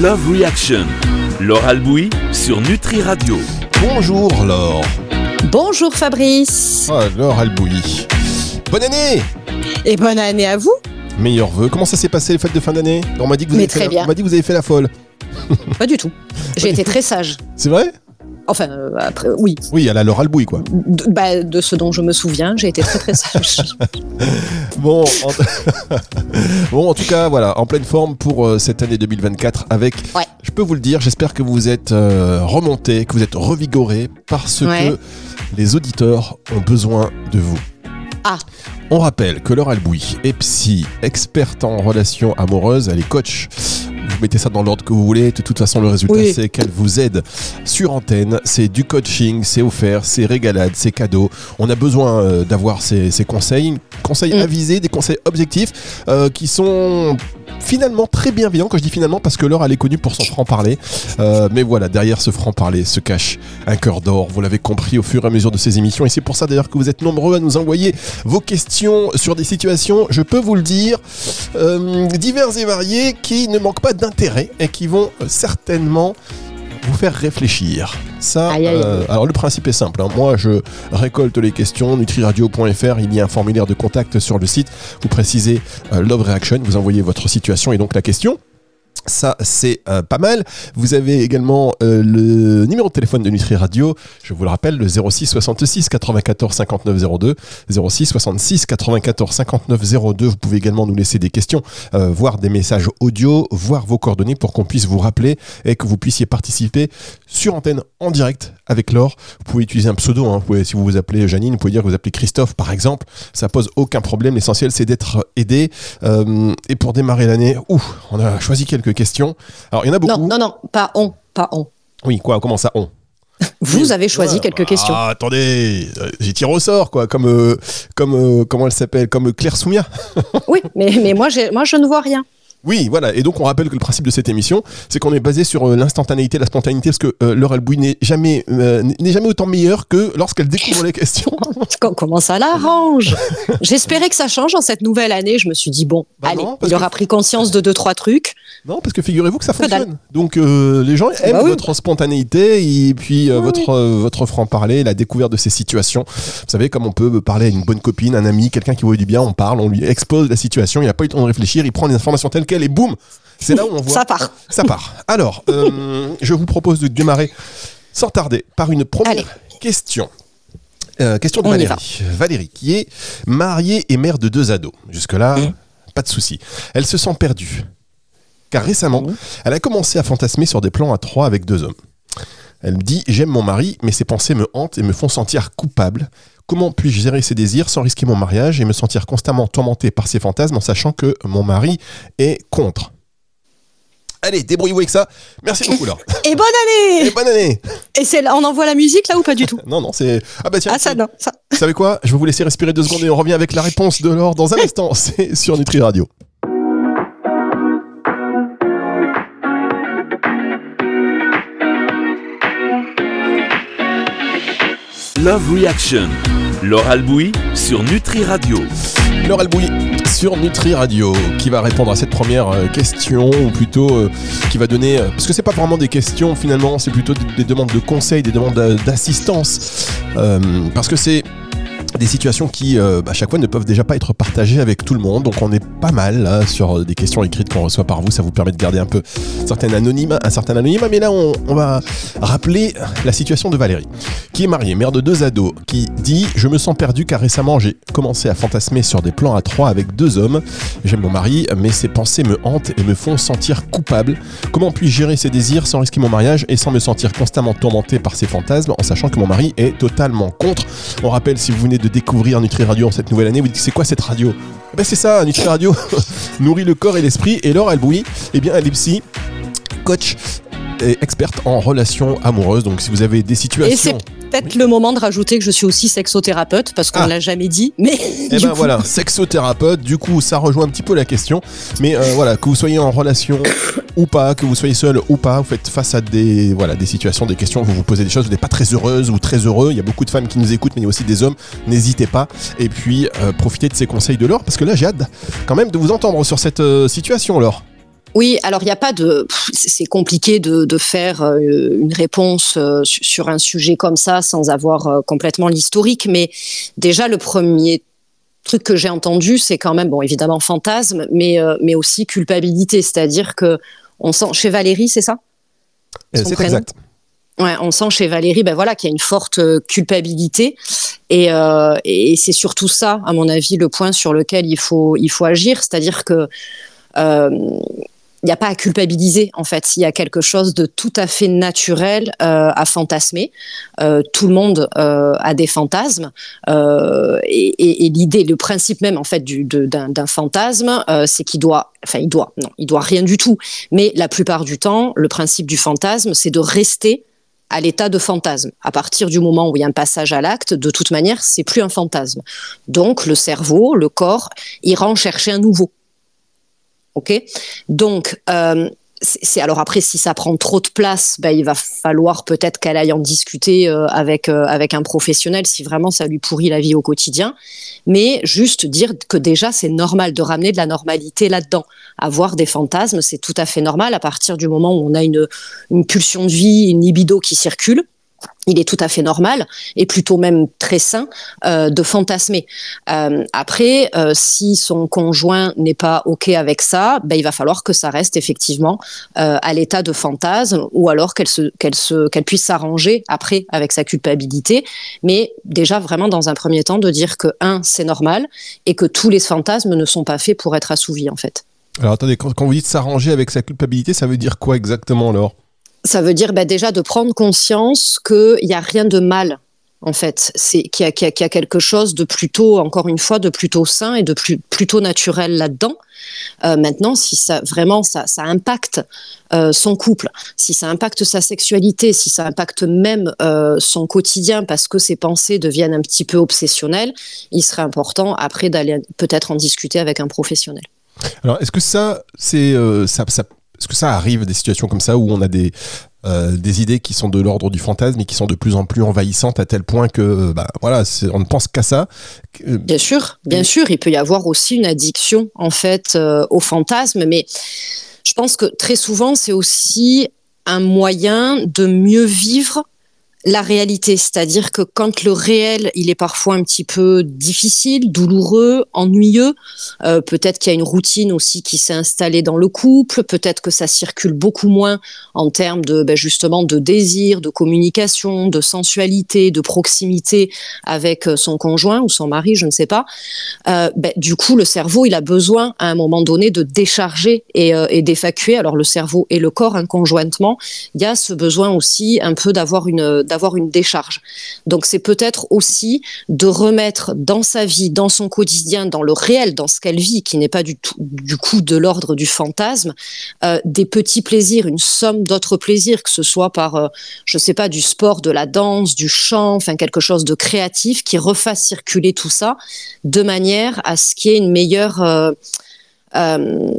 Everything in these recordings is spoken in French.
Love Reaction. Laure Albouy sur Nutri Radio. Bonjour Laure. Bonjour Fabrice. Ah, Laure Albouy. Bonne année Et bonne année à vous. Meilleurs vœux. Comment ça s'est passé les fêtes de fin d'année? On m'a dit que vous Mais avez fait très la- bien. on m'a dit que vous avez fait la folle. Pas du tout. J'ai été très sage. C'est vrai? Enfin, euh, après, oui. Oui, à la Laure Albouy quoi. De, bah, de ce dont je me souviens, j'ai été très très sage. Bon, en... bon, en tout cas, voilà, en pleine forme pour euh, cette année 2024 avec, Ouais. je peux vous le dire, j'espère que vous êtes euh, remonté, que vous êtes revigoré parce Ouais. que les auditeurs ont besoin de vous. Ah. On rappelle que Laure Albouy est psy, experte en relations amoureuses, elle est coach. Vous mettez ça dans l'ordre que vous voulez. De toute façon, le résultat, Oui. c'est qu'elle vous aide sur antenne. C'est du coaching, c'est offert, c'est régalade, c'est cadeau. On a besoin euh, d'avoir ces, ces conseils, conseils Mm. avisés, des conseils objectifs euh, qui sont finalement très bienveillants. Quand je dis finalement, parce que Laure, elle est connue pour son franc-parler. Euh, mais voilà, derrière ce franc-parler se cache un cœur d'or. Vous l'avez compris au fur et à mesure de ces émissions. Et c'est pour ça d'ailleurs que vous êtes nombreux à nous envoyer vos questions sur des situations, je peux vous le dire, euh, diverses et variées qui ne manquent pas d'intérêt et qui vont euh, certainement vous faire réfléchir. Ça, Aïe, aïe, aïe. euh, alors le principe est simple. hein. Moi, je récolte les questions. Nutriradio.fr, il y a un formulaire de contact sur le site. Vous précisez euh, Love Reaction, vous envoyez votre situation et donc la question. Ça, c'est euh, pas mal. Vous avez également euh, le numéro de téléphone de Nutri Radio. Je vous le rappelle, le 06 66 94 59 02. 06 66 94 59 02. Vous pouvez également nous laisser des questions, euh, voir des messages audio, voir vos coordonnées pour qu'on puisse vous rappeler et que vous puissiez participer sur antenne en direct avec Laure. Vous pouvez utiliser un pseudo. hein. Si vous vous appelez Janine, vous pouvez dire que vous appelez Christophe, par exemple. Ça pose aucun problème. L'essentiel, c'est d'être aidé. Euh, et pour démarrer l'année, on a choisi quelques questions. Alors, il y en a beaucoup. non, non, non, pas on, pas on. Oui, quoi, comment ça, on Vous avez choisi Ouais, quelques bah, questions. attendez, euh, j'ai tiré au sort, quoi, comme, euh, comme euh, comment elle s'appelle, comme Claire Soumia. Oui, mais, mais moi, moi, je ne vois rien. Oui, voilà. Et donc, on rappelle que le principe de cette émission, c'est qu'on est basé sur euh, l'instantanéité, la spontanéité, parce que euh, Laure Albouy n'est jamais, euh, n'est jamais autant meilleure que lorsqu'elle découvre les questions. Com- Comment ça l'arrange J'espérais que ça change en cette nouvelle année. Je me suis dit, bon, Bah allez, non, il aura pris conscience de deux, trois trucs. Non, parce que figurez-vous que ça fonctionne. Donc, euh, les gens aiment Bah oui. votre spontanéité et puis Oui, votre, votre franc-parler, la découverte de ces situations. Vous savez, comme on peut parler à une bonne copine, un ami, quelqu'un qui voit du bien, on parle, on lui expose la situation, il n'a pas eu le temps de réfléchir, il prend les informations telles et boum C'est là où on voit. Ça part. Ça part. Alors, euh, je vous propose de démarrer sans tarder par une première Allez. question. Euh, question de On Valérie. Valérie, qui est mariée et mère de deux ados. Jusque-là, Mmh. pas de souci. Elle se sent perdue. Car récemment, Mmh. elle a commencé à fantasmer sur des plans à trois avec deux hommes. Elle me dit J'aime mon mari, mais ses pensées me hantent et me font sentir coupable. Comment puis-je gérer ses désirs sans risquer mon mariage et me sentir constamment tourmenté par ses fantasmes en sachant que mon mari est contre? Allez, débrouillez-vous avec ça. Merci beaucoup, Laure. Et bonne année Et bonne année Et c'est là, on envoie la musique là ou pas du tout? Non, non, c'est. Ah bah tiens, Ah ça non, ça. vous savez quoi? Je vais vous laisser respirer deux secondes et on revient avec la réponse de Laure dans un instant. C'est sur Nutri Radio. Love Reaction. Laure Albouy sur Nutri Radio. Laure Albouy sur Nutri Radio qui va répondre à cette première euh, question ou plutôt euh, qui va donner euh, parce que c'est pas vraiment des questions finalement c'est plutôt des, des demandes de conseils des demandes d'a- d'assistance parce que c'est des situations qui, euh, bah, à chaque fois, ne peuvent déjà pas être partagées avec tout le monde. Donc, on est pas mal là, sur euh, des questions écrites qu'on reçoit par vous. Ça vous permet de garder un peu un certain anonymat. Mais là, on, va rappeler la situation de Valérie, qui est mariée, mère de deux ados, qui dit Je me sens perdu car récemment, j'ai commencé à fantasmer sur des plans à trois avec deux hommes. J'aime mon mari, mais ses pensées me hantent et me font sentir coupable. Comment puis-je gérer ses désirs sans risquer mon mariage et sans me sentir constamment tourmenté par ces fantasmes en sachant que mon mari est totalement contre? On rappelle, si vous venez de découvrir Nutri Radio en cette nouvelle année, vous dites c'est quoi cette radio? Eh ben c'est ça, Nutri Radio. Nourrit le corps et l'esprit. Et Laure Albouy, eh bien elle est psy, coach et experte en relations amoureuses. Donc si vous avez des Et situations... c'est peut-être le moment de rajouter que je suis aussi sexothérapeute parce qu'on Ah. l'a jamais dit. Mais Eh ben coup, voilà, sexothérapeute, du coup ça rejoint un petit peu la question, mais euh, voilà, que vous soyez en relation ou pas, que vous soyez seul ou pas, vous faites face à des, voilà, des situations, des questions, vous vous posez des choses, vous n'êtes pas très heureuse ou très heureux, il y a beaucoup de femmes qui nous écoutent, mais il y a aussi des hommes, n'hésitez pas, et puis euh, profitez de ces conseils de Laure, parce que là j'ai hâte quand même de vous entendre sur cette euh, situation Laure. Oui, alors il n'y a pas de. C'est compliqué de, de faire euh, une réponse euh, sur un sujet comme ça sans avoir euh, complètement l'historique. Mais déjà, le premier truc que j'ai entendu, c'est quand même, bon, évidemment, fantasme, mais, mais aussi culpabilité. C'est-à-dire que on sent. Chez Valérie, c'est ça? C'est exact. Ouais, on sent chez Valérie, ben voilà, qu'il y a une forte culpabilité, et, euh, et c'est surtout ça, à mon avis, le point sur lequel il faut il faut agir, c'est-à-dire que euh, il n'y a pas à culpabiliser en fait. Il y a quelque chose de tout à fait naturel euh, à fantasmer. Euh, tout le monde euh, a des fantasmes et, l'idée, le principe même en fait du, d'un, fantasme, c'est qu'il doit, enfin il doit, non, il doit rien du tout. Mais la plupart du temps, le principe du fantasme, c'est de rester à l'état de fantasme. À partir du moment où il y a un passage à l'acte, de toute manière, c'est plus un fantasme. Donc le cerveau, le corps, en chercher un nouveau. Ok, donc euh, c'est alors après si ça prend trop de place, ben, il va falloir peut-être qu'elle aille en discuter euh, avec euh, avec un professionnel si vraiment ça lui pourrit la vie au quotidien. Mais juste dire que déjà c'est normal de ramener de la normalité là-dedans. Avoir des fantasmes, c'est tout à fait normal à partir du moment où on a une une pulsion de vie, une libido qui circule il est tout à fait normal et plutôt même très sain euh, de fantasmer. Euh, après, euh, si son conjoint n'est pas ok avec ça, ben, il va falloir que ça reste effectivement à l'état de fantasme ou alors qu'elle se, qu'elle se, qu'elle puisse s'arranger après avec sa culpabilité. Mais déjà vraiment dans un premier temps de dire que un c'est normal et que tous les fantasmes ne sont pas faits pour être assouvis en fait. Alors attendez, quand vous dites s'arranger avec sa culpabilité, ça veut dire quoi exactement alors? Ça veut dire bah, déjà de prendre conscience qu'il n'y a rien de mal en fait, c'est qu'il y, a quelque chose de plutôt, encore une fois, de plutôt sain et de plutôt naturel là-dedans. Euh, maintenant, si ça vraiment ça impacte euh, son couple, si ça impacte sa sexualité, si ça impacte même euh, son quotidien parce que ses pensées deviennent un petit peu obsessionnelles, il serait important après d'aller peut-être en discuter avec un professionnel. Alors, est-ce que ça, c'est ça, ça est-ce que ça arrive des situations comme ça où on a des, euh, des idées qui sont de l'ordre du fantasme et qui sont de plus en plus envahissantes à tel point que bah, voilà, on ne pense qu'à ça Bien sûr, bien sûr, il peut y avoir aussi une addiction en fait euh, au fantasme, mais je pense que très souvent c'est aussi un moyen de mieux vivre la réalité, c'est-à-dire que quand le réel, il est parfois un petit peu difficile, douloureux, ennuyeux, euh, peut-être qu'il y a une routine aussi qui s'est installée dans le couple, peut-être que ça circule beaucoup moins en termes de ben justement de désir, de communication, de sensualité, de proximité avec euh, son conjoint ou son mari, je ne sais pas. Euh, ben, du coup, le cerveau, il a besoin à un moment donné de décharger et, euh, et d'évacuer. Alors le cerveau et le corps, hein, conjointement, il y a ce besoin aussi un peu d'avoir une d'avoir une décharge. Donc c'est peut-être aussi de remettre dans sa vie, dans son quotidien, dans le réel, dans ce qu'elle vit, qui n'est pas du tout du coup de l'ordre du fantasme, euh, des petits plaisirs, une somme d'autres plaisirs, que ce soit par, euh, je sais pas, du sport, de la danse, du chant, enfin quelque chose de créatif qui refasse circuler tout ça de manière à ce qu'il y ait une meilleure euh, euh,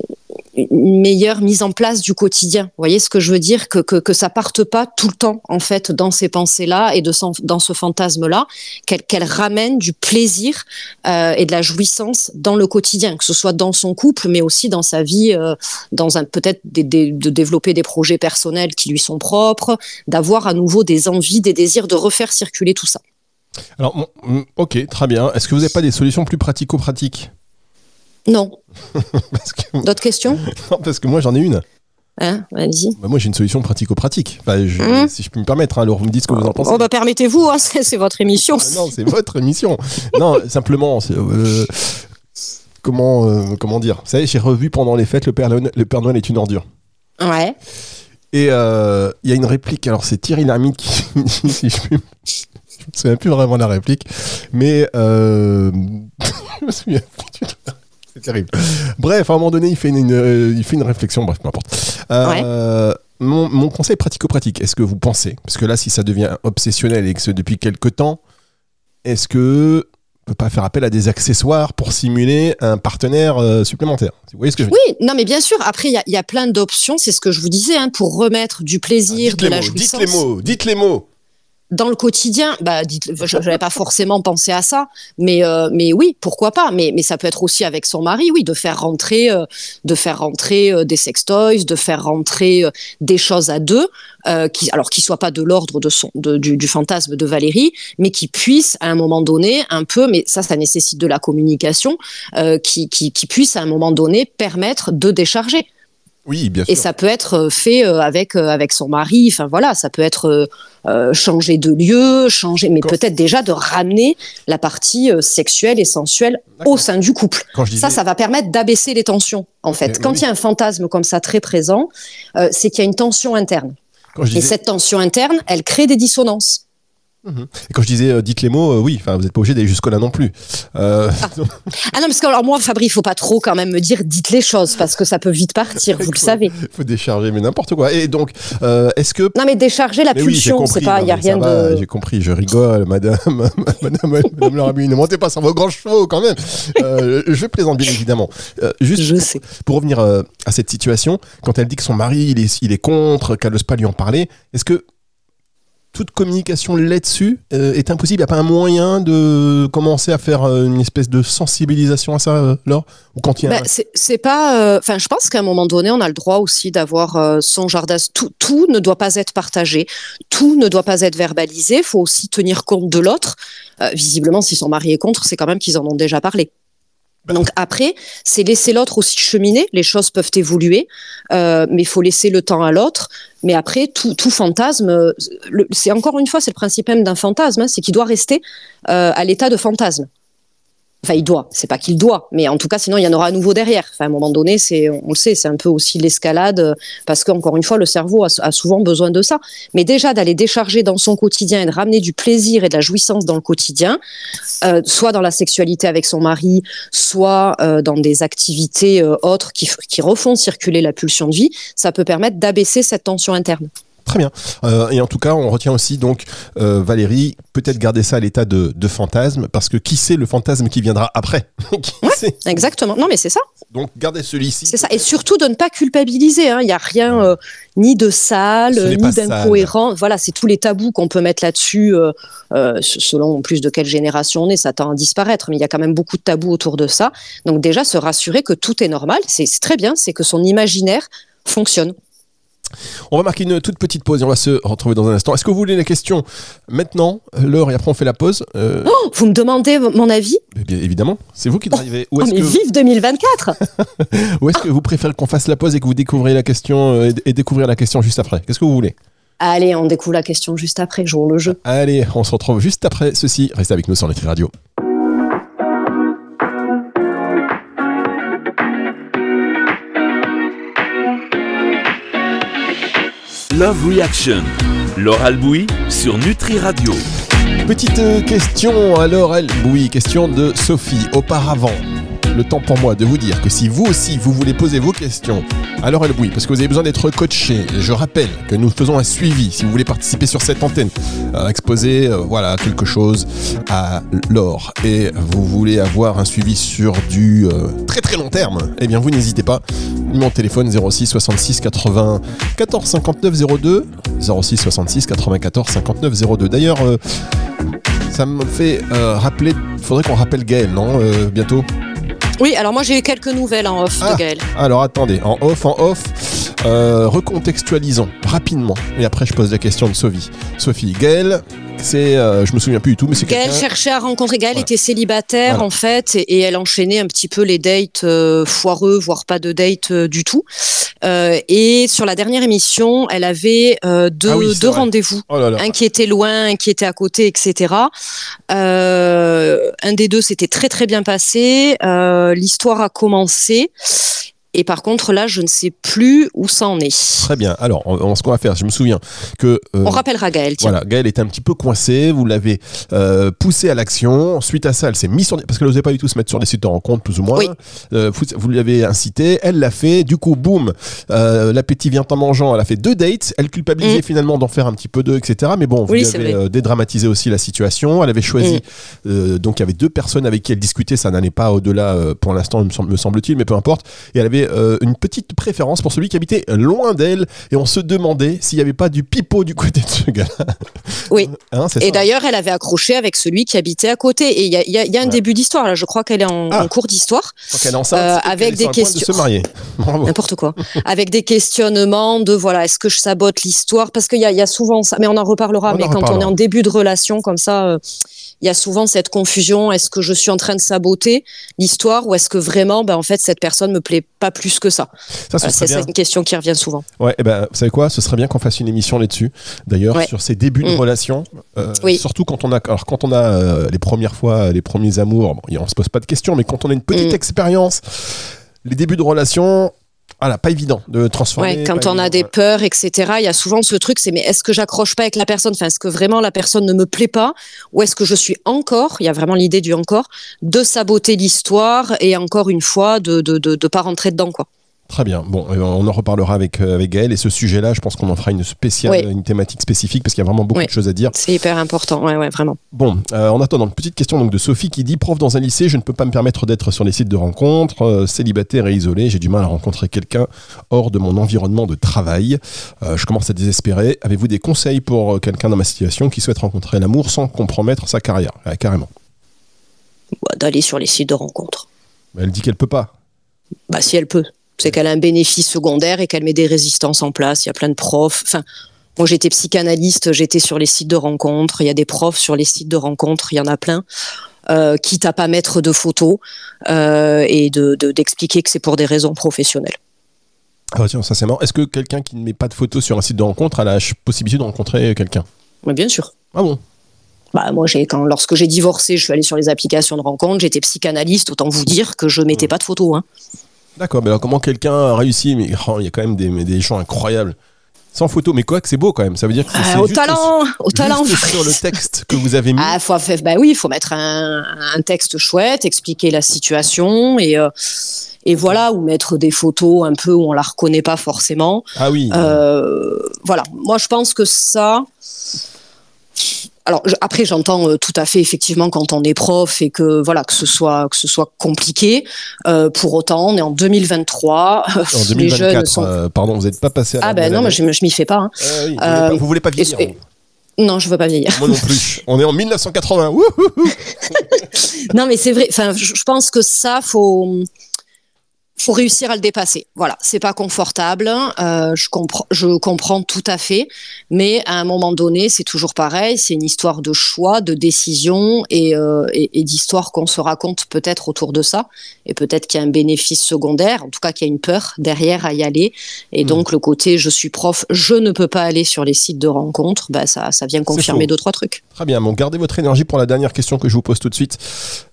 une meilleure mise en place du quotidien. Vous voyez ce que je veux dire que, que, que ça parte pas tout le temps en fait dans ces pensées-là et de dans ce fantasme-là, qu'elle qu'elle ramène du plaisir euh, et de la jouissance dans le quotidien, que ce soit dans son couple, mais aussi dans sa vie, euh, dans un peut-être de développer des projets personnels qui lui sont propres, d'avoir à nouveau des envies, des désirs, de refaire circuler tout ça. Alors, ok, très bien. Est-ce que vous n'avez pas des solutions plus pratico-pratiques? Non. que... D'autres questions? Non, parce que moi j'en ai une. Hein. Bah moi j'ai une solution pratico-pratique. Enfin, je, mmh. Si je peux me permettre, hein, alors vous me dites ce que vous en pensez. Oh bah permettez-vous, hein, c'est votre émission. Ah, non, c'est votre émission. non, simplement, euh, comment, euh, comment dire? Vous savez, j'ai revu pendant les fêtes le Père, Noël, le Père Noël est une ordure. Ouais. Et il euh, y a une réplique, alors c'est Thierry Lhermitte qui si je peux... Je me souviens plus vraiment de la réplique, mais je me souviens plus du tout. C'est terrible. Bref, à un moment donné, il fait une, une, euh, il fait une réflexion, bref, peu importe. Euh, ouais. mon, mon, conseil pratico-pratique, est-ce que vous pensez, parce que là, si ça devient obsessionnel et que c'est depuis quelques temps, est-ce que peut pas faire appel à des accessoires pour simuler un partenaire euh, supplémentaire? Vous voyez ce que je veux Oui, non, mais bien sûr. Après, il y, y, a plein d'options. C'est ce que je vous disais, hein, pour remettre du plaisir, ah, de la mots, jouissance. Dites les mots. Dites les mots. Dans le quotidien, bah, dites, je n'avais pas forcément pensé à ça, mais euh, mais oui, pourquoi pas. Mais mais ça peut être aussi avec son mari, oui, de faire rentrer, euh, de faire rentrer euh, des sextoys, de faire rentrer des choses à deux, qui alors qui soient pas de l'ordre de son de, du, du, fantasme de Valérie, mais qui puissent à un moment donné un peu, mais ça ça nécessite de la communication, qui, qui qui puisse à un moment donné permettre de décharger. Oui, bien sûr. Et ça peut être fait avec avec son mari. Enfin voilà, ça peut être euh, changer de lieu, changer, mais peut-être déjà de ramener la partie euh, sexuelle et sensuelle au sein du couple. Ça, ça va permettre d'abaisser les tensions, en fait. Quand il y a un fantasme comme ça très présent, euh, c'est qu'il y a une tension interne. Et cette tension interne, elle crée des dissonances. Mhm. Et quand je disais euh, dites les mots, euh, oui, enfin vous n'êtes pas obligé d'aller jusque là non plus. Euh, ah. ah. non, parce que alors moi, Fabri, il faut pas trop quand même me dire dites les choses parce que ça peut vite partir, vous le savez. Il faut décharger, mais n'importe quoi. Et donc, est-ce que non mais décharger la pulsion, c'est pas, il y a rien de. J'ai compris, je rigole, Madame, Madame, Madame Larabie, ne montez pas sur vos grands chevaux quand même. je plaisante bien évidemment. juste je sais. pour revenir à cette situation, quand elle dit que son mari il est, il est contre, qu'elle n'ose pas lui en parler, est-ce que toute communication là-dessus euh, est impossible. Il n'y a pas un moyen de commencer à faire euh, une espèce de sensibilisation à ça, euh, Laure? Ou quand il bah, c'est pas. Enfin, je pense qu'à un moment donné, on a le droit aussi d'avoir son jardin. Tout, tout, ne doit pas être partagé. Tout ne doit pas être verbalisé. Il faut aussi tenir compte de l'autre. visiblement, si son mari est contre, c'est quand même qu'ils en ont déjà parlé. Donc après, c'est laisser l'autre aussi cheminer. Les choses peuvent évoluer, euh, mais il faut laisser le temps à l'autre. Mais après, tout, tout fantasme, c'est encore une fois, c'est le principe même d'un fantasme, hein, c'est qu'il doit rester euh, à l'état de fantasme. Enfin, il doit. C'est pas qu'il doit, mais en tout cas, sinon il y en aura à nouveau derrière. Enfin, à un moment donné, c'est, on le sait, c'est un peu aussi l'escalade, parce qu'encore une fois, le cerveau a, souvent besoin de ça. Mais déjà d'aller décharger dans son quotidien et de ramener du plaisir et de la jouissance dans le quotidien, euh, soit dans la sexualité avec son mari, soit euh, dans des activités euh, autres qui refont circuler la pulsion de vie, ça peut permettre d'abaisser cette tension interne. Très bien. Euh, et en tout cas, on retient aussi donc euh, Valérie, peut-être garder ça à l'état de, fantasme, parce que qui sait le fantasme qui viendra après Exactement. Non, mais c'est ça. Donc garder celui-ci. C'est ça. Et surtout de ne pas culpabiliser. Hein. Il n'y a rien euh, ni de sale, ni d'incohérent. Voilà, c'est tous les tabous qu'on peut mettre là-dessus, selon plus de quelle génération on est. Ça tend à disparaître, mais il y a quand même beaucoup de tabous autour de ça. Donc déjà, se rassurer que tout est normal, c'est très bien, c'est que son imaginaire fonctionne. On va marquer une toute petite pause et on va se retrouver dans un instant. Est-ce que vous voulez la question maintenant, l'heure et après on fait la pause euh, oh, Vous me demandez mon avis? Eh Bien évidemment, c'est vous qui drivez. Oh, mais vive 2024 Ou est-ce que vous préférez qu'on fasse la pause et que vous découvrez la question euh, et découvrir la question juste après? Qu'est-ce que vous voulez? Allez, on découvre la question juste après, jour le jeu. Allez, on se retrouve juste après ceci. Restez avec nous sur Nutri Radio. Love Reaction. Laure Albouy sur Nutri Radio. Petite question à Laure Albouy, question de Sophie. Auparavant, le temps pour moi de vous dire que si vous aussi vous voulez poser vos questions à Laure Albouy, parce que vous avez besoin d'être coaché, je rappelle que nous faisons un suivi. Si vous voulez participer sur cette antenne, euh, exposer euh, voilà quelque chose à Laure et vous voulez avoir un suivi sur du euh, très très long terme, eh bien vous n'hésitez pas. Mon téléphone 06 66 80 14 59 02 06 66 94 59 02. D'ailleurs, ça me fait rappeler, faudrait qu'on rappelle Gaël, non Bientôt? Oui, alors moi j'ai eu quelques nouvelles en off de ah, Gaël. Alors attendez, en off, en off, euh, recontextualisons rapidement. Et après je pose la question de Sophie. Sophie, Gaël, c'est, euh, je me souviens plus du tout, mais c'est Gaëlle cherchait à rencontrer. Gaëlle était célibataire en fait, et, elle enchaînait un petit peu les dates euh, foireux, voire pas de date euh, du tout. et sur la dernière émission, elle avait deux, ah deux rendez-vous, oh un qui était loin, un qui était à côté, etc. un des deux s'était très très bien passé. L'histoire a commencé. Et par contre, là, je ne sais plus où ça en est. Très bien. Alors, ce qu'on va faire, je me souviens que. Euh, on rappellera Gaël. Voilà, Gaël était un petit peu coincé. Vous l'avez euh, poussé à l'action. Suite à ça, elle s'est mise sur. Parce qu'elle n'osait pas du tout se mettre sur des sites de rencontres, plus ou moins. Oui. Euh, vous l'avez incité. Elle l'a fait. Du coup, boum, l'appétit vient en mangeant. Elle a fait deux dates. Elle culpabilisait mm. finalement d'en faire un petit peu deux, etc. Mais bon, vous oui, avez dédramatisé aussi la situation. Elle avait choisi. Mm. donc, il y avait deux personnes avec qui elle discutait. Ça n'allait pas au-delà pour l'instant, me semble-t-il, mais peu importe. Et elle avait avait euh, une petite préférence pour celui qui habitait loin d'elle et on se demandait s'il n'y avait pas du pipeau du côté de ce gars. Oui. Hein, Et d'ailleurs, elle avait accroché avec celui qui habitait à côté. Et il y a, il y a- il y a un Ouais. début d'histoire, là. Je crois qu'elle est en, Ah. en cours d'histoire. Donc elle est enceinte Euh, avec des point de questions. se marier. N'importe quoi. avec des questionnements de voilà, est-ce que je sabote l'histoire? Parce qu'il y y a souvent ça, mais on en reparlera. On mais en quand on est en début de relation comme ça, euh, il y a souvent cette confusion. Est-ce que je suis en train de saboter l'histoire ou est-ce que vraiment, ben, en fait, cette personne me plaît pas plus que ça? Ça, ce C'est une question qui revient souvent. Ouais, et ben, vous savez quoi? Ce serait bien qu'on fasse une émission là-dessus. D'ailleurs, Ouais. sur ces débuts de Mm. relation. euh, Oui. Surtout quand on a, alors quand on a euh, les premières fois, les premiers amours, bon, on se pose pas de questions, mais quand on a une petite Mm. expérience, les débuts de relation, voilà, pas évident de transformer. Ouais, quand on a des ouais. peurs, etc., il y a souvent ce truc, c'est mais est-ce que j'accroche pas avec la personne? Enfin, est-ce que vraiment la personne ne me plaît pas? Ou est-ce que je suis encore, il y a vraiment l'idée du encore, de saboter l'histoire et encore une fois de de, de, de pas rentrer dedans, quoi. Très bien. Bon, euh, on en reparlera avec, euh, avec Gaël. Et ce sujet-là, je pense qu'on en fera une spéciale, Oui. une thématique spécifique parce qu'il y a vraiment beaucoup Oui. de choses à dire. C'est hyper important, ouais, ouais, vraiment. Bon, euh, en attendant, une petite question donc de Sophie qui dit prof dans un lycée, je ne peux pas me permettre d'être sur les sites de rencontres, euh, célibataire et isolé, j'ai du mal à rencontrer quelqu'un hors de mon environnement de travail. Euh, je commence à désespérer. Avez-vous des conseils pour quelqu'un dans ma situation qui souhaite rencontrer l'amour sans compromettre sa carrière? Ah, Carrément. Bah, D'aller sur les sites de rencontres. Elle dit qu'elle peut pas. Bah, si elle peut. C'est qu'elle a un bénéfice secondaire et qu'elle met des résistances en place. Il y a plein de profs. Enfin, moi, j'étais psychanalyste, j'étais sur les sites de rencontres. Il y a des profs sur les sites de rencontres, il y en a plein. Euh, quitte à pas mettre de photos euh, et de de- d'expliquer que c'est pour des raisons professionnelles. Ah tiens, ça c'est marrant. Est-ce que quelqu'un qui ne met pas de photos sur un site de rencontre a la possibilité de rencontrer quelqu'un? Mais bien sûr. Ah bon? Bah, moi, j'ai, quand, lorsque j'ai divorcé, je suis allée sur les applications de rencontres, j'étais psychanalyste, autant vous dire que je mettais Mmh. pas de photos. Hein. D'accord, mais alors comment quelqu'un a réussi Mais oh, il y a quand même des, des gens incroyables. Sans photo, mais quoi que c'est beau quand même. Ça veut dire que c'est Ah, au talent, au talent. Sur le texte que vous avez mis. Ah, faut, faut- bah oui, il faut mettre un, un texte chouette, expliquer la situation et, euh, et voilà, ou mettre des photos un peu où on la reconnaît pas forcément. Ah oui. Euh, voilà, moi je pense que ça. Alors je- après j'entends euh, tout à fait effectivement quand on est prof et que voilà que ce soit que ce soit compliqué. Euh, pour autant, on est en 2023. en les jeunes 2024, sont. euh, pardon, vous n'êtes pas passé à la ah ben non, année. je, je m'y fais pas. hein. Ah oui, vous, voulez Euh, pas, vous voulez pas vieillir et-. Non, je veux pas vieillir. Moi non plus. On est en 1980. Wouhou Non, mais c'est vrai. Enfin, je je pense que ça, faut, faut réussir à le dépasser. Voilà, c'est pas confortable. euh, je comprends, je comprends tout à fait. Mais à un moment donné, c'est toujours pareil. C'est une histoire de choix, de décision et, euh, et, et d'histoire qu'on se raconte peut-être autour de ça. Et peut-être qu'il y a un bénéfice secondaire. En tout cas, qu'il y a une peur derrière à y aller. Et Mm. donc le côté, je suis prof, je ne peux pas aller sur les sites de rencontres. Bah, ça, ça vient confirmer deux trois trucs. Très bien, bon, gardez votre énergie pour la dernière question que je vous pose tout de suite.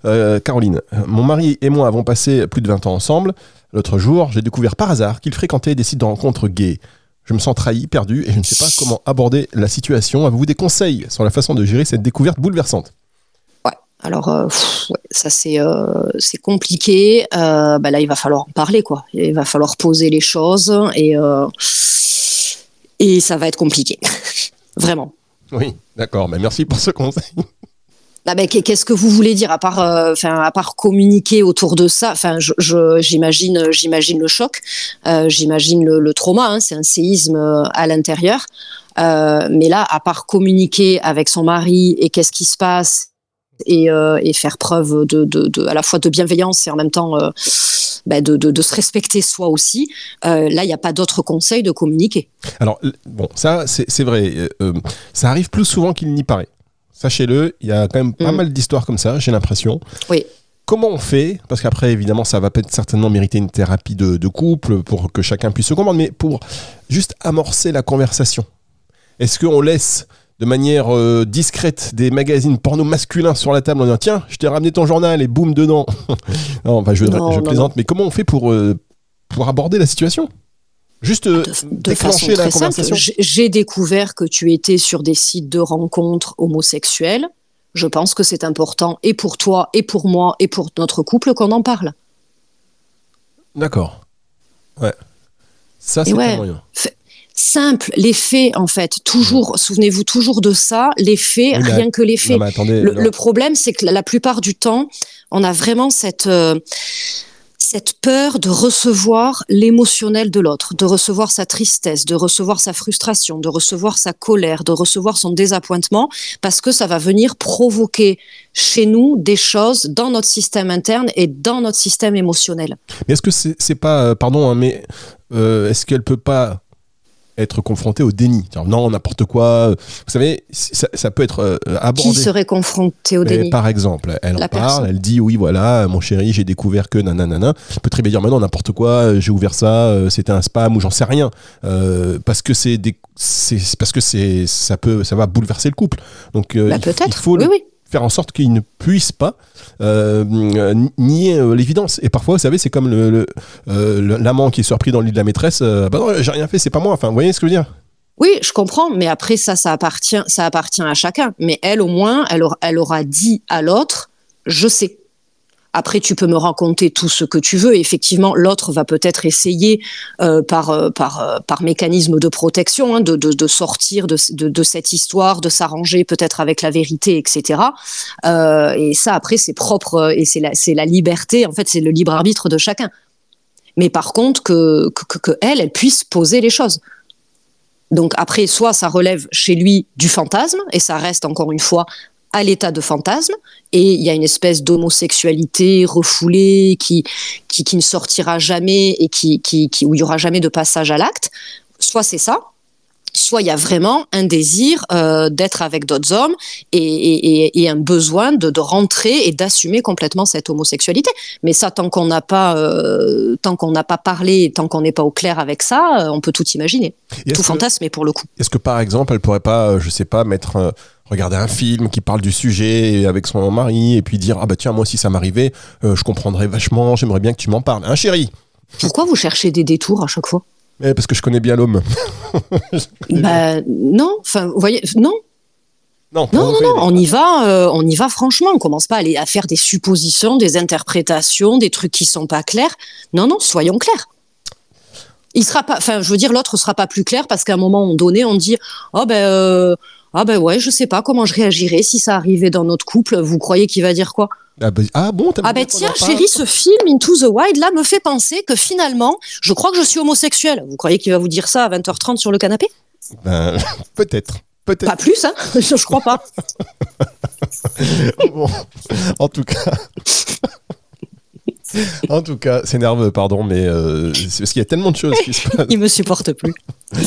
Euh, Caroline, mon mari et moi avons passé plus de 20 ans ensemble. L'autre jour, j'ai découvert par hasard qu'il fréquentait des sites de rencontres gays. Je me sens trahi, perdu et je ne sais pas comment aborder la situation. Avez-vous des conseils sur la façon de gérer cette découverte bouleversante? Alors, euh, ouais, ça c'est euh, compliqué. Bah là, il va falloir en parler, quoi. Il va falloir poser les choses et et ça va être compliqué, vraiment. Oui, d'accord, mais merci pour ce conseil. Ah ben, qu'est- qu'est-ce que vous voulez dire à part, euh, enfin, à part communiquer autour de ça? Enfin, j'imagine, j'imagine le choc, euh, j'imagine le, trauma. hein, c'est un séisme euh, à l'intérieur. Mais là, à part communiquer avec son mari et qu'est-ce qui se passe et, faire preuve de, de, à la fois de bienveillance et en même temps ben, de, de, de se respecter soi aussi. euh, là, il n'y a pas d'autre conseil de communiquer. Alors, bon, ça, c'est c'est vrai. euh, euh, ça arrive plus souvent qu'il n'y paraît. Sachez-le, il y a quand même pas Mm. mal d'histoires comme ça, j'ai l'impression. Oui. Comment on fait? Parce qu'après, évidemment, ça va peut-être certainement mériter une thérapie de, de couple pour que chacun puisse se comprendre, mais pour juste amorcer la conversation. Est-ce qu'on laisse de manière euh, discrète des magazines porno masculins sur la table en disant tiens, je t'ai ramené ton journal et boum dedans Non, enfin, je, Non, je non, plaisante, mais comment on fait pour, euh, pour aborder la situation? Juste euh, de, de façon déclencher la conversation J'ai- découvert que tu étais sur des sites de rencontres homosexuelles. Je pense que c'est important et pour toi, et pour moi, et pour notre couple qu'on en parle. D'accord. Ouais. Ça, c'est ouais. un moyen. Simple, les faits en fait. Toujours, souvenez-vous toujours de ça, les faits, Oui, mais- rien que les faits. attendez. Le, problème, c'est que la, plupart du temps, on a vraiment cette, euh, cette cette peur de recevoir l'émotionnel de l'autre, de recevoir sa tristesse, de recevoir sa frustration, de recevoir sa colère, de recevoir son désappointement, parce que ça va venir provoquer chez nous des choses dans notre système interne et dans notre système émotionnel. Mais est-ce que c'est pas, euh, pardon, hein, mais euh, est-ce qu'elle peut pas être confronté au déni. non, n'importe quoi. Vous savez, ça, peut être euh, abordé. Qui serait confronté au déni Par exemple, elle en parle, elle dit oui, voilà, mon chéri, j'ai découvert que nanana. Je peux très bien dire, mais non, n'importe quoi, j'ai ouvert ça, euh, c'était un spam ou j'en sais rien. Euh, parce que c'est parce que c'est ça peut ça va bouleverser le couple. Donc bah, il, faut oui, oui en sorte qu'il ne puisse pas euh, nier euh, l'évidence. Et parfois, vous savez, c'est comme le, euh, l'amant qui est surpris dans le lit de la maîtresse. bah non, j'ai rien fait, c'est pas moi. Enfin, vous voyez ce que je veux dire? Oui, je comprends, mais après ça, ça appartient, ça appartient à chacun. Mais elle, au moins, elle, elle aura dit à l'autre, je sais. Après, tu peux me raconter tout ce que tu veux. effectivement, l'autre va peut-être essayer euh, par, euh, par, euh, par mécanisme de protection hein, de, de, sortir de, de, cette histoire, de s'arranger peut-être avec la vérité, etc. et ça, après, c'est propre et c'est la, la liberté. En fait, c'est le libre arbitre de chacun. Mais par contre, que, que elle, elle puisse poser les choses. Donc après, soit ça relève chez lui du fantasme, et ça reste encore une fois à l'état de fantasme et il y a une espèce d'homosexualité refoulée qui, qui, ne sortira jamais et qui, qui, où il y aura jamais de passage à l'acte. Soit c'est ça, il y a vraiment un désir euh, d'être avec d'autres hommes et, un besoin de, rentrer et d'assumer complètement cette homosexualité. Mais ça, tant qu'on n'a pas, euh, tant qu'on n'a pas parlé, tant qu'on n'est pas au clair avec ça, euh, on peut tout imaginer, tout fantasmer pour le coup. Est-ce que par exemple, elle pourrait pas, je sais pas, mettre regarder un film qui parle du sujet avec son mari et puis dire ah bah tiens moi aussi ça m'arrivait, je comprendrais vachement, j'aimerais bien que tu m'en parles, hein chéri. Pourquoi vous cherchez des détours à chaque fois? Mais parce que je connais bien l'homme. bah non, enfin vous voyez non. Non, non, non, on y va, euh, on y va franchement. On commence pas à, aller, à faire des suppositions, des interprétations, des trucs qui sont pas clairs. Non, non, soyons clairs il sera pas enfin je veux dire l'autre sera pas plus clair parce qu'à un moment donné on dit oh ben euh, ah ben ouais, je sais pas comment je réagirais si ça arrivait dans notre couple. Vous croyez qu'il va dire quoi? Ah, ben, ah bon Ah ben tiens, chérie, ce film Into the Wild là me fait penser que finalement, je crois que je suis homosexuel. Vous croyez qu'il va vous dire ça à 20h30 sur le canapé? Ben peut-être. Peut-être. Pas plus, hein Je crois pas. bon, en tout cas en tout cas, c'est nerveux, pardon, mais euh, parce qu'il y a tellement de choses qui se passent. Il me supporte plus.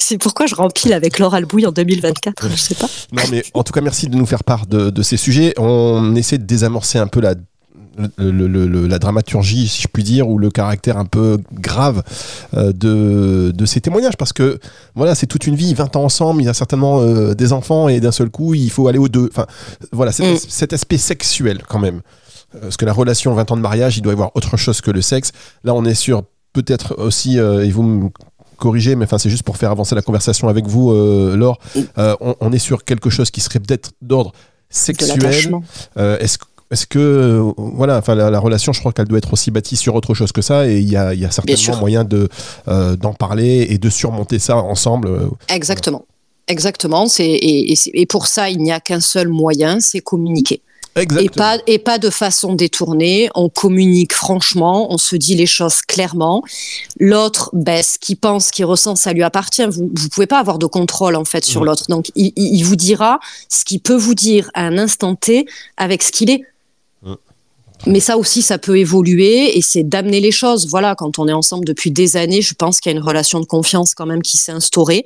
c'est pourquoi je rempile avec Laura Albouille en 2024, je sais pas. Non, mais en tout cas, merci de nous faire part de, ces sujets. On essaie de désamorcer un peu la la dramaturgie, si je puis dire, ou le caractère un peu grave euh, de, de, ces témoignages. Parce que voilà, c'est toute une vie, 20 ans ensemble, il y a certainement euh, des enfants, et d'un seul coup, il faut aller aux deux. Enfin, voilà, mm. cet aspect sexuel quand même. Euh, parce que la relation 20 ans de mariage, il doit y avoir autre chose que le sexe. Là, on est sur peut-être aussi, euh, et vous me corrigez, mais enfin c'est juste pour faire avancer la conversation avec vous, euh, Laure. On, est sur quelque chose qui serait peut-être d'ordre sexuel. Est-ce est que voilà, enfin la, relation, je crois qu'elle doit être aussi bâtie sur autre chose que ça, et il y a, y a, certainement moyen de d'en parler et de surmonter ça ensemble. Exactement, exactement. C'est et, et, pour ça, il n'y a qu'un seul moyen, c'est communiquer. Et pas, et pas de façon détournée. On communique franchement, on se dit les choses clairement. L'autre, ben, ce qu'il pense, ce qu'il ressent, ça lui appartient. Vous ne pouvez pas avoir de contrôle en fait sur l'autre. Donc, il, il, vous dira ce qu'il peut vous dire à un instant T avec ce qu'il est. Mais ça aussi, ça peut évoluer et c'est d'amener les choses. Voilà, quand on est ensemble depuis des années, je pense qu'il y a une relation de confiance quand même qui s'est instaurée.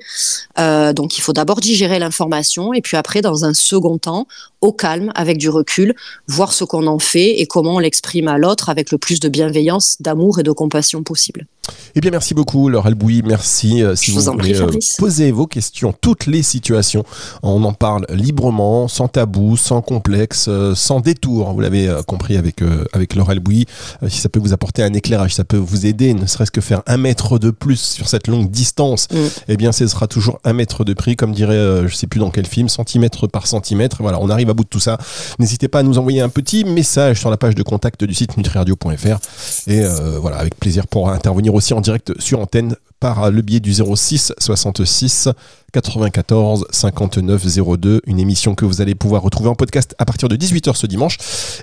Euh, donc, il faut d'abord digérer l'information et puis après, dans un second temps, au calme, avec du recul, voir ce qu'on en fait et comment on l'exprime à l'autre avec le plus de bienveillance, d'amour et de compassion possible. Eh bien, merci beaucoup, Laure Albouy. Merci. Euh, si vous, voulez euh, poser vos questions, toutes les situations, on en parle librement, sans tabou, sans complexe, euh, sans détour. Vous l'avez compris avec, avec Laure Albouy. si ça peut vous apporter un éclairage, ça peut vous aider, ne serait-ce que faire un mètre de plus sur cette longue distance, mm. eh bien, ce sera toujours un mètre de prix, comme dirait, je ne sais plus dans quel film, centimètre par centimètre. Voilà, on arrive à bout de tout ça. N'hésitez pas à nous envoyer un petit message sur la page de contact du site nutriradio.fr. Et voilà, avec plaisir pour intervenir aussi en direct sur antenne par le biais du 06 66 94 59 02, une émission que vous allez pouvoir retrouver en podcast à partir de 18h ce dimanche.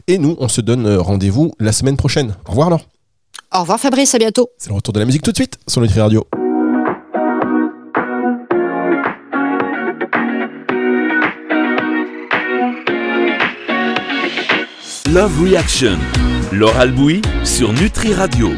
Et nous, on se donne rendez-vous la semaine prochaine. Au revoir alors. Au revoir Fabrice, à bientôt. C'est le retour de la musique tout de suite sur Nutri Radio. Love Reaction. Laure Albouy sur Nutri Radio.